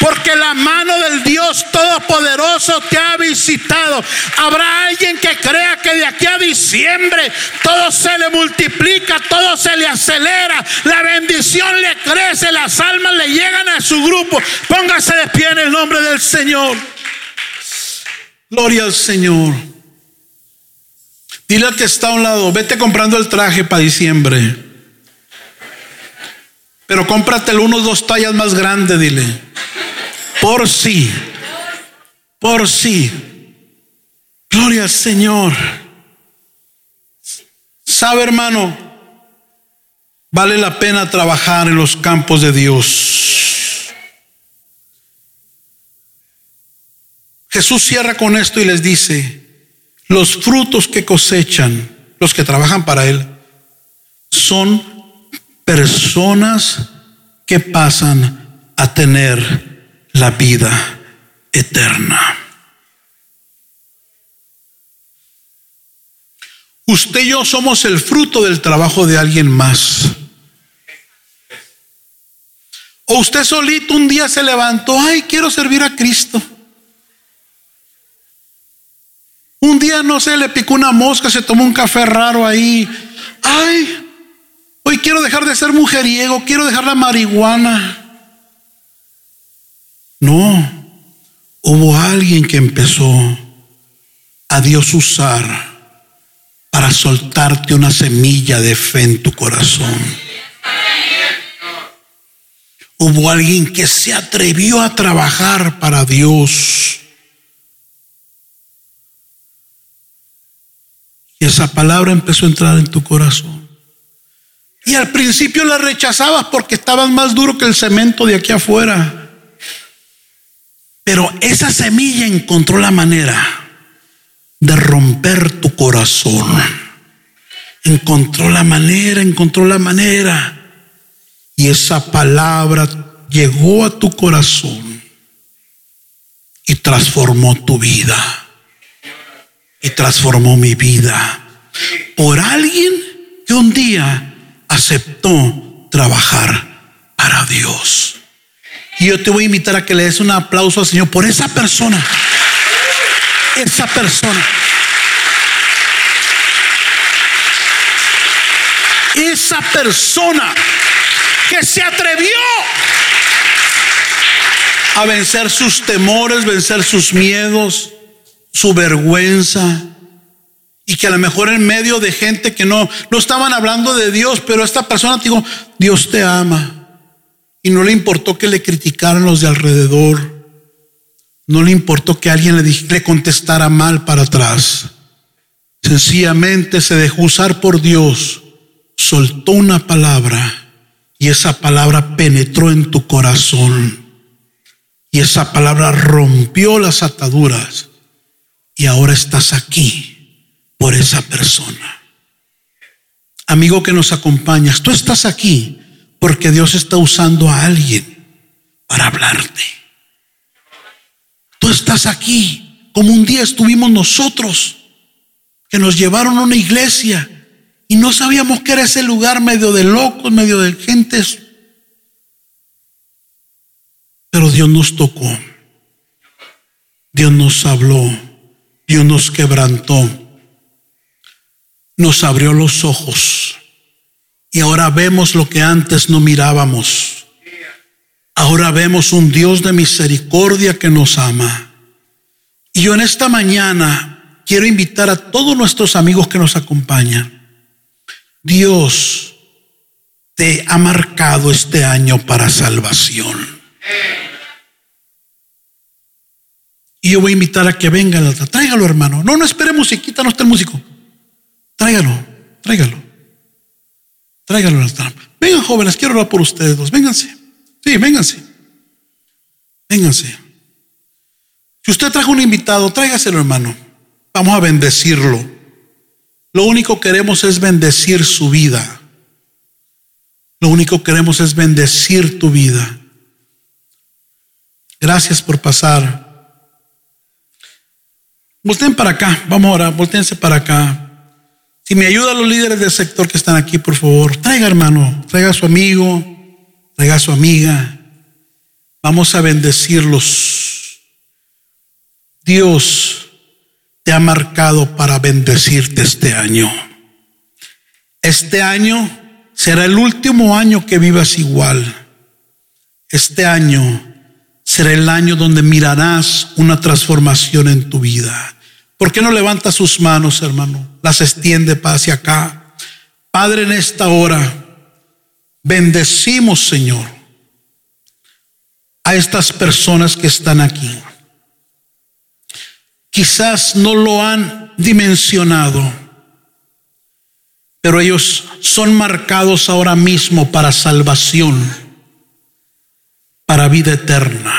Speaker 2: Porque la mano del Dios Todopoderoso te ha visitado. Habrá alguien que crea que de aquí a diciembre todo se le multiplica, todo se le acelera, la bendición le crece, las almas le llegan a su grupo. Póngase de pie en el nombre del Señor. Gloria al Señor. Dile al que está a un lado, vete comprando el traje para diciembre. Pero cómpratelo unos dos tallas más grandes, dile. Por sí. Por sí. Gloria al Señor. Sabe, hermano, vale la pena trabajar en los campos de Dios. Jesús cierra con esto y les dice, los frutos que cosechan los que trabajan para Él son personas que pasan a tener la vida eterna. Usted y yo somos el fruto del trabajo de alguien más. O usted solito un día se levantó, ay, quiero servir a Cristo. Un día, no sé, le picó una mosca, se tomó un café raro ahí. Ay, Hoy quiero dejar de ser mujeriego, quiero dejar la marihuana. No, hubo alguien que empezó a Dios usar para soltarte una semilla de fe en tu corazón. Hubo alguien que se atrevió a trabajar para Dios. Y esa palabra empezó a entrar en tu corazón. Y al principio la rechazabas porque estabas más duro que el cemento de aquí afuera. Pero esa semilla encontró la manera de romper tu corazón. Encontró la manera, encontró la manera. Y esa palabra llegó a tu corazón y transformó tu vida. Y transformó mi vida. Por alguien que un día aceptó trabajar para Dios. Y yo te voy a invitar a que le des un aplauso al Señor por esa persona. Esa persona. Esa persona que se atrevió a vencer sus temores, vencer sus miedos, su vergüenza y que a lo mejor en medio de gente que no, no estaban hablando de Dios, pero esta persona dijo, Dios te ama. y no le importó que le criticaran los de alrededor. No le importó que alguien le, le contestara mal para atrás. Sencillamente se dejó usar por Dios, soltó una palabra y esa palabra penetró en tu corazón. Y esa palabra rompió las ataduras. Y ahora estás aquí por esa persona. Amigo que nos acompañas, tú estás aquí porque Dios está usando a alguien para hablarte. Tú estás aquí como un día estuvimos nosotros, que nos llevaron a una iglesia y no sabíamos que era ese lugar medio de locos, medio de gentes. Pero Dios nos tocó. Dios nos habló. Dios nos quebrantó. Nos abrió los ojos. Y ahora vemos lo que antes no mirábamos. Ahora vemos un Dios de misericordia que nos ama. Y yo en esta mañana quiero invitar a todos nuestros amigos que nos acompañan Dios te ha marcado este año para salvación. Y yo voy a invitar a que venga el altar. Tráigalo, hermano. No, no espere musiquita, no está el músico. Tráigalo, tráigalo. Tráigalo al altar. Vengan, jóvenes, quiero orar por ustedes dos. Vénganse. Sí, vénganse. Vénganse. Si usted trajo un invitado, tráigaselo, hermano. Vamos a bendecirlo. Lo único que queremos es bendecir su vida. Lo único que queremos es bendecir tu vida. Gracias por pasar. Volten para acá, vamos ahora, voltense para acá. Si me ayudan los líderes del sector que están aquí, por favor, traiga hermano, traiga a su amigo, traiga a su amiga. Vamos a bendecirlos. Dios te ha marcado para bendecirte este año. Este año será el último año que vivas igual. Este año será el año donde mirarás una transformación en tu vida. ¿Por qué no levanta sus manos, hermano? Las extiende hacia acá. Padre, en esta hora, bendecimos, Señor, a estas personas que están aquí quizás no lo han dimensionado, pero ellos son marcados ahora mismo para salvación, para vida eterna.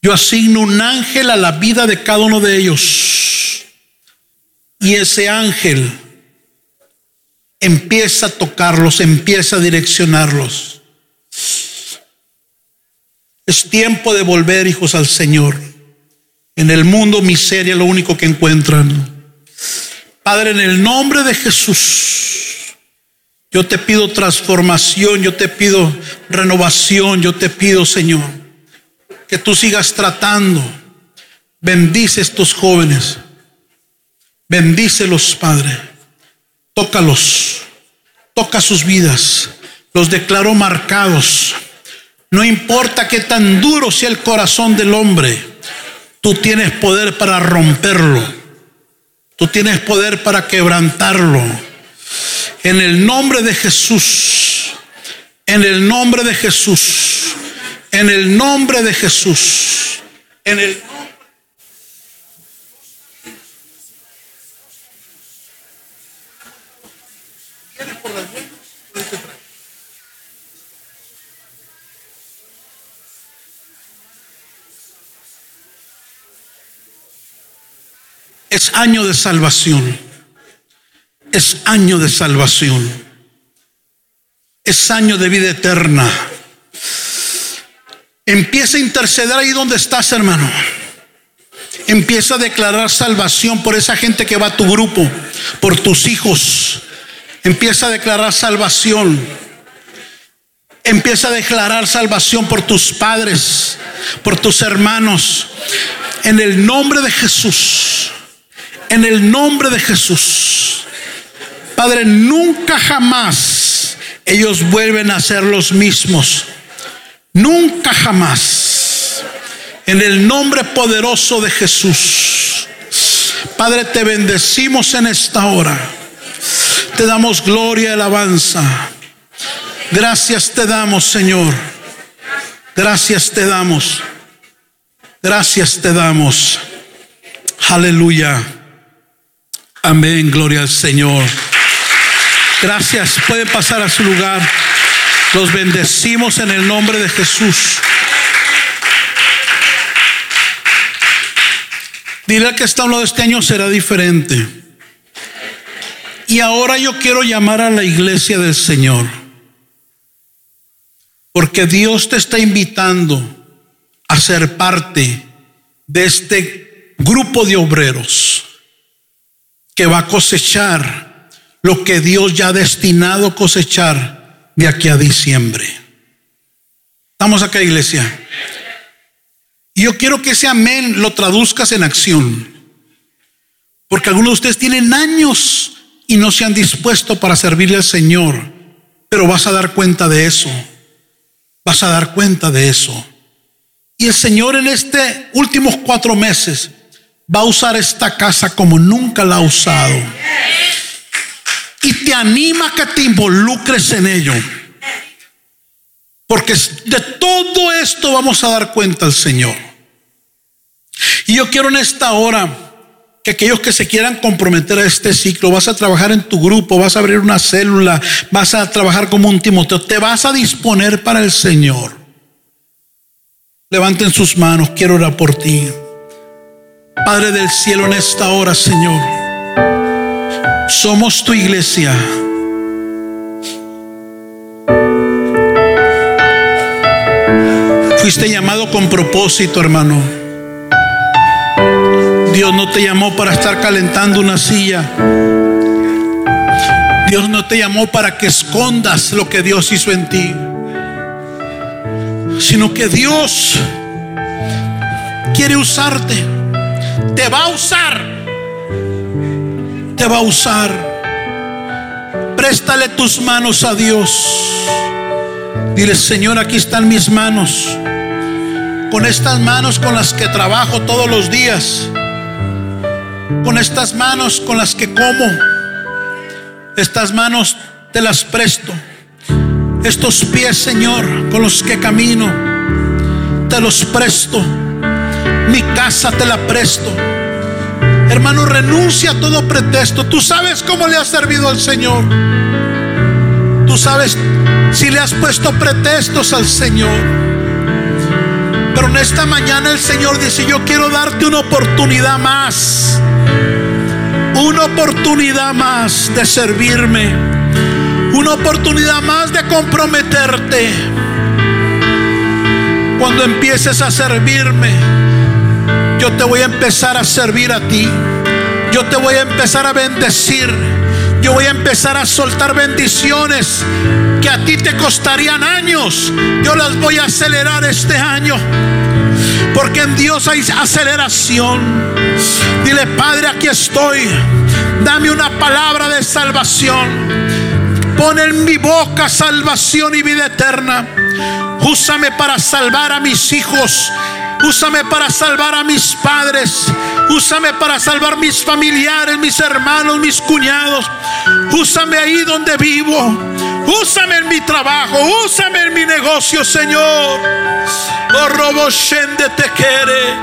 Speaker 2: Yo asigno un ángel a la vida de cada uno de ellos. Y ese ángel empieza a tocarlos, empieza a direccionarlos. Es tiempo de volver, hijos, al Señor. En el mundo miseria lo único que encuentran. Padre, en el nombre de Jesús, yo te pido transformación, yo te pido renovación, yo te pido, Señor, que tú sigas tratando. Bendice estos jóvenes. Bendícelos, Padre. Tócalos. Toca sus vidas. Los declaro marcados no importa qué tan duro sea el corazón del hombre, tú tienes poder para romperlo. Tú tienes poder para quebrantarlo. En el nombre de Jesús. En el nombre de Jesús. En el nombre de Jesús. En el Es año de salvación. Es año de salvación. Es año de vida eterna. Empieza a interceder ahí donde estás, hermano. Empieza a declarar salvación por esa gente que va a tu grupo, por tus hijos. Empieza a declarar salvación. Empieza a declarar salvación por tus padres, por tus hermanos. En el nombre de Jesús. En el nombre de Jesús. Padre, nunca jamás ellos vuelven a ser los mismos. Nunca jamás. En el nombre poderoso de Jesús. Padre, te bendecimos en esta hora. Te damos gloria y alabanza. Gracias te damos, Señor. Gracias te damos. Gracias te damos. Aleluya. Amén. Gloria al Señor. Gracias. Pueden pasar a su lugar. Los bendecimos en el nombre de Jesús. Dile que está hablando de este año será diferente. Y ahora yo quiero llamar a la iglesia del Señor. Porque Dios te está invitando a ser parte de este grupo de obreros que va a cosechar lo que Dios ya ha destinado cosechar de aquí a diciembre. Estamos acá, iglesia. Yo quiero que ese amén lo traduzcas en acción. Porque algunos de ustedes tienen años y no se han dispuesto para servirle al Señor. Pero vas a dar cuenta de eso. Vas a dar cuenta de eso. Y el Señor en este últimos cuatro meses va a usar esta casa como nunca la ha usado. Y te anima a que te involucres en ello. Porque de todo esto vamos a dar cuenta al Señor. Y yo quiero en esta hora que aquellos que se quieran comprometer a este ciclo, vas a trabajar en tu grupo, vas a abrir una célula, vas a trabajar como un Timoteo, te vas a disponer para el Señor. Levanten sus manos, quiero orar por ti. Padre del cielo, en esta hora, Señor, somos tu iglesia. Fuiste llamado con propósito, hermano. Dios no te llamó para estar calentando una silla. Dios no te llamó para que escondas lo que Dios hizo en ti. Sino que Dios quiere usarte. Te va a usar. Te va a usar. Préstale tus manos a Dios. Dile, Señor, aquí están mis manos. Con estas manos con las que trabajo todos los días con estas manos con las que como. Estas manos te las presto. Estos pies, Señor, con los que camino, te los presto. Mi casa te la presto. Hermano, renuncia a todo pretexto. Tú sabes cómo le has servido al Señor. Tú sabes si le has puesto pretextos al Señor. Pero en esta mañana el Señor dice, yo quiero darte una oportunidad más una oportunidad más de servirme, una oportunidad más de comprometerte. Cuando empieces a servirme, yo te voy a empezar a servir a ti. Yo te voy a empezar a bendecir. Yo voy a empezar a soltar bendiciones que a ti te costarían años. Yo las voy a acelerar este año. Porque en Dios hay aceleración. Dile, Padre, aquí estoy. Dame una palabra de salvación. Pon en mi boca salvación y vida eterna. Úsame para salvar a mis hijos. Úsame para salvar a mis padres. Úsame para salvar mis familiares, mis hermanos, mis cuñados. Úsame ahí donde vivo. Úsame en mi trabajo, úsame en mi negocio, Señor. Oh, Robo te quiere.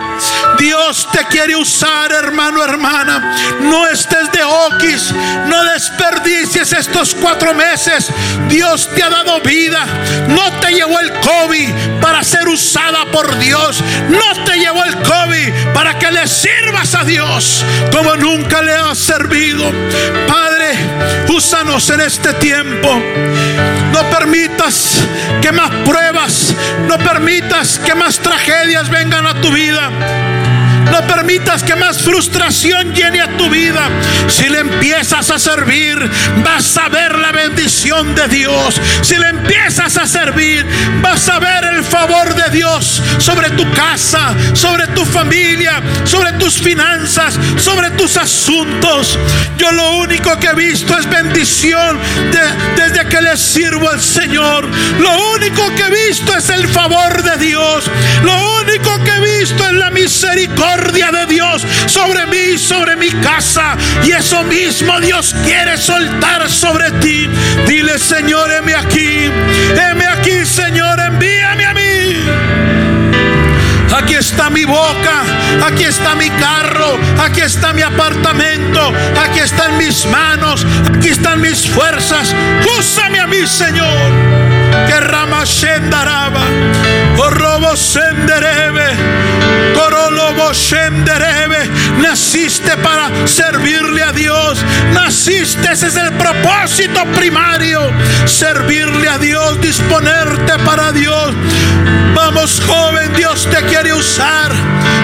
Speaker 2: Dios te quiere usar, hermano, hermana. No estés de oquis. No desperdicies estos cuatro meses. Dios te ha dado vida. No te llevó el COVID para ser usada por Dios. No te llevó el COVID para que le sirvas a Dios como nunca le has servido. Padre, úsanos en este tiempo. No permitas que más pruebas, no permitas que más tragedias vengan a tu vida. No permitas que más frustración llene a tu vida. Si le empiezas a servir, vas a ver la bendición de Dios. Si le empiezas a servir, vas a ver el favor de Dios sobre tu casa, sobre tu familia, sobre tus finanzas, sobre tus asuntos. Yo lo único que he visto es bendición desde que le sirvo al Señor. Lo único que he visto es el favor de Dios. Lo único que he visto es la misericordia de Dios sobre mí, sobre mi casa. Y eso mismo Dios quiere soltar sobre ti. Dile, Señor, heme aquí. Heme aquí, Señor, envíame a mí. Aquí está mi boca, aquí está mi carro, aquí está mi apartamento, aquí están mis manos, aquí están mis fuerzas. Úsame a mí, Señor. Que rama shendaraba, o robo senderebe, shenderebe. Naciste para servirle a Dios. Naciste, ese es el propósito primario. Servirle a Dios, disponerte para Dios. Vamos, joven, Dios te quiere usar.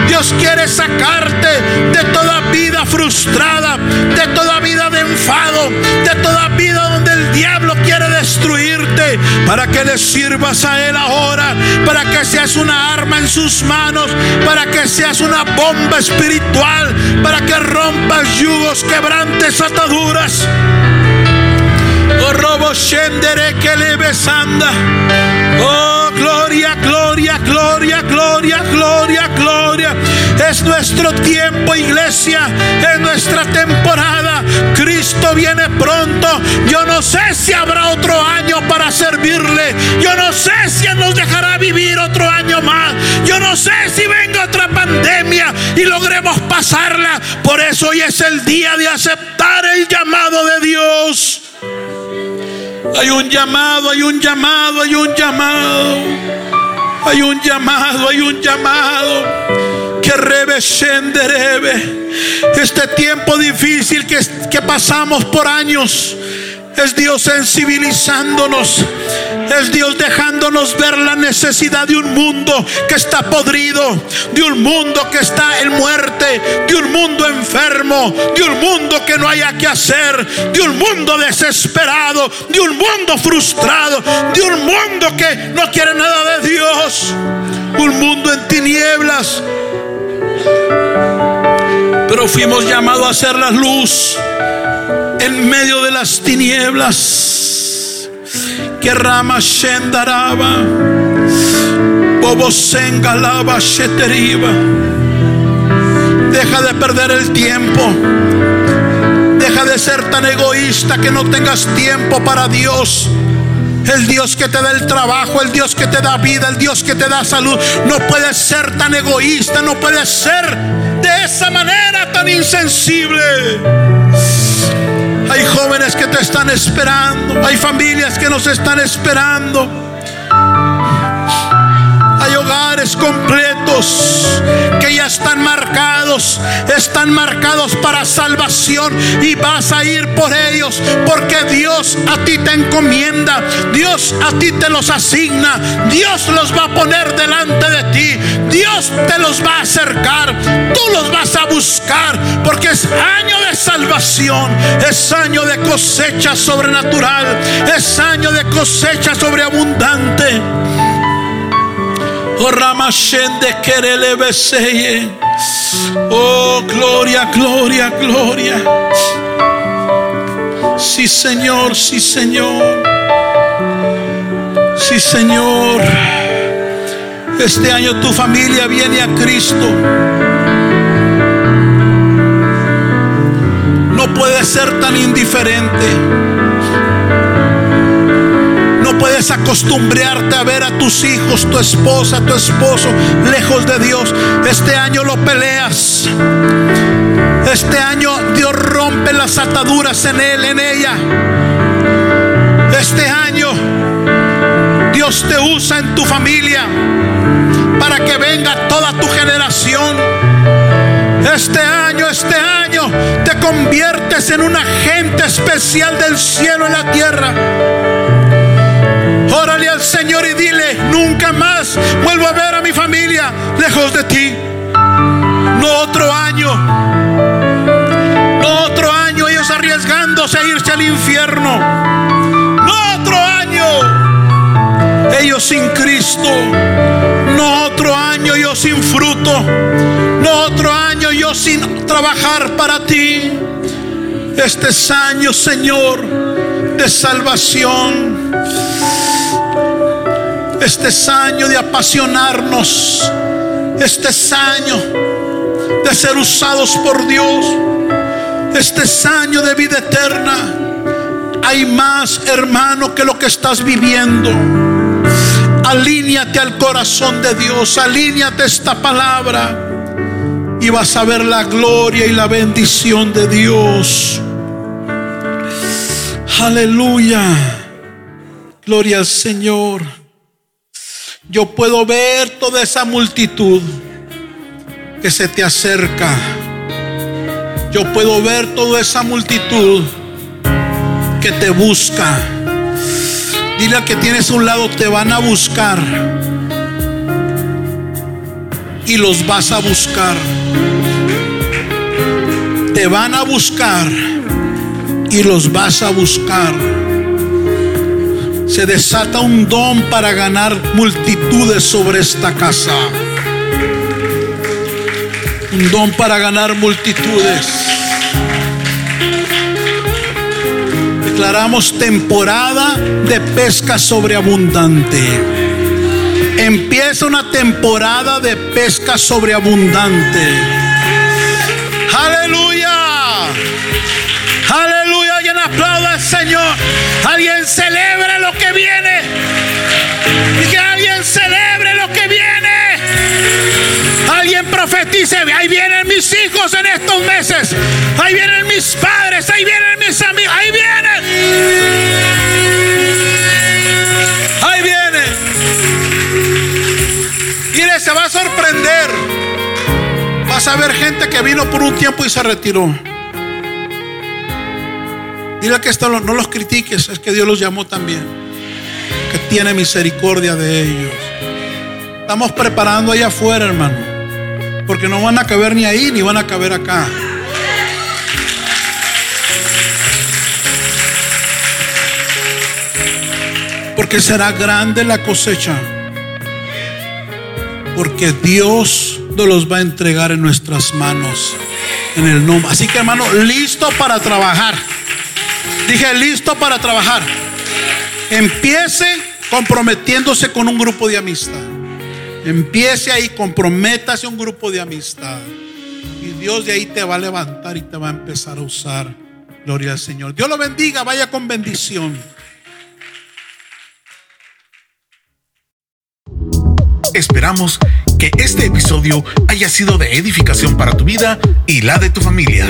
Speaker 2: Dios quiere sacarte de toda vida frustrada, de toda vida de enfado, de toda para que le sirvas a Él ahora, para que seas una arma en sus manos, para que seas una bomba espiritual, para que rompas yugos, quebrantes ataduras. Oh, robo que le besanda. Oh, gloria, gloria, gloria, gloria, gloria, gloria. Es nuestro tiempo, iglesia. Es nuestra temporada. Cristo viene pronto. Yo no sé si habrá otro año para servirle. Yo no sé si Él nos dejará vivir otro año más. Yo no sé si venga otra pandemia y logremos pasarla. Por eso hoy es el día de aceptar el llamado de Dios. Hay un llamado, hay un llamado, hay un llamado. Hay un llamado, hay un llamado. Que Este tiempo difícil que, que pasamos por años. Es Dios sensibilizándonos. Es Dios dejándonos ver la necesidad de un mundo que está podrido, de un mundo que está en muerte, de un mundo enfermo, de un mundo que no haya que hacer, de un mundo desesperado, de un mundo frustrado, de un mundo que no quiere nada de Dios, un mundo en tinieblas. Pero fuimos llamados a ser la luz en medio de las tinieblas. Que rama shendaraba, bobo sengalaba sheteriba. Deja de perder el tiempo. Deja de ser tan egoísta que no tengas tiempo para Dios. El Dios que te da el trabajo, el Dios que te da vida, el Dios que te da salud. No puedes ser tan egoísta, no puedes ser de esa manera tan insensible. Hay jóvenes que te están esperando. Hay familias que nos están esperando. Hogares completos que ya están marcados, están marcados para salvación y vas a ir por ellos porque Dios a ti te encomienda, Dios a ti te los asigna, Dios los va a poner delante de ti, Dios te los va a acercar, tú los vas a buscar porque es año de salvación, es año de cosecha sobrenatural, es año de cosecha sobreabundante. Oh, gloria, gloria, gloria. Sí, Señor, sí, Señor. Sí, Señor. Este año tu familia viene a Cristo. No puede ser tan indiferente puedes acostumbrarte a ver a tus hijos, tu esposa, tu esposo lejos de Dios. Este año lo peleas. Este año Dios rompe las ataduras en él, en ella. Este año Dios te usa en tu familia para que venga toda tu generación. Este año, este año te conviertes en un agente especial del cielo en la tierra. Trabajar para ti. Este es año, Señor, de salvación. Este es año de apasionarnos. Este es año de ser usados por Dios. Este es año de vida eterna. Hay más, hermano, que lo que estás viviendo. Alíñate al corazón de Dios, alíñate esta palabra y vas a ver la gloria y la bendición de Dios. Aleluya. Gloria al Señor. Yo puedo ver toda esa multitud que se te acerca. Yo puedo ver toda esa multitud que te busca. Dile al que tienes un lado, te van a buscar. Y los vas a buscar. Te van a buscar y los vas a buscar. Se desata un don para ganar multitudes sobre esta casa. Un don para ganar multitudes. Declaramos temporada de pesca sobreabundante. Empieza una temporada de pesca sobreabundante. Aleluya. Señor. Alguien celebre lo que viene. Y que alguien celebre lo que viene. Alguien profetice. Ahí vienen mis hijos en estos meses. Ahí vienen mis padres. Ahí vienen mis amigos. Ahí vienen. Ahí vienen. Mire, se va a sorprender. Vas a ver gente que vino por un tiempo y se retiró. Dile que esto no los critiques, es que Dios los llamó también. Que tiene misericordia de ellos. Estamos preparando allá afuera, hermano. Porque no van a caber ni ahí ni van a caber acá. Porque será grande la cosecha. Porque Dios nos los va a entregar en nuestras manos. En el nombre. Así que hermano, listo para trabajar. Dije, listo para trabajar. Empiece comprometiéndose con un grupo de amistad. Empiece ahí, comprométase un grupo de amistad. Y Dios de ahí te va a levantar y te va a empezar a usar. Gloria al Señor. Dios lo bendiga, vaya con bendición.
Speaker 1: Esperamos que este episodio haya sido de edificación para tu vida y la de tu familia.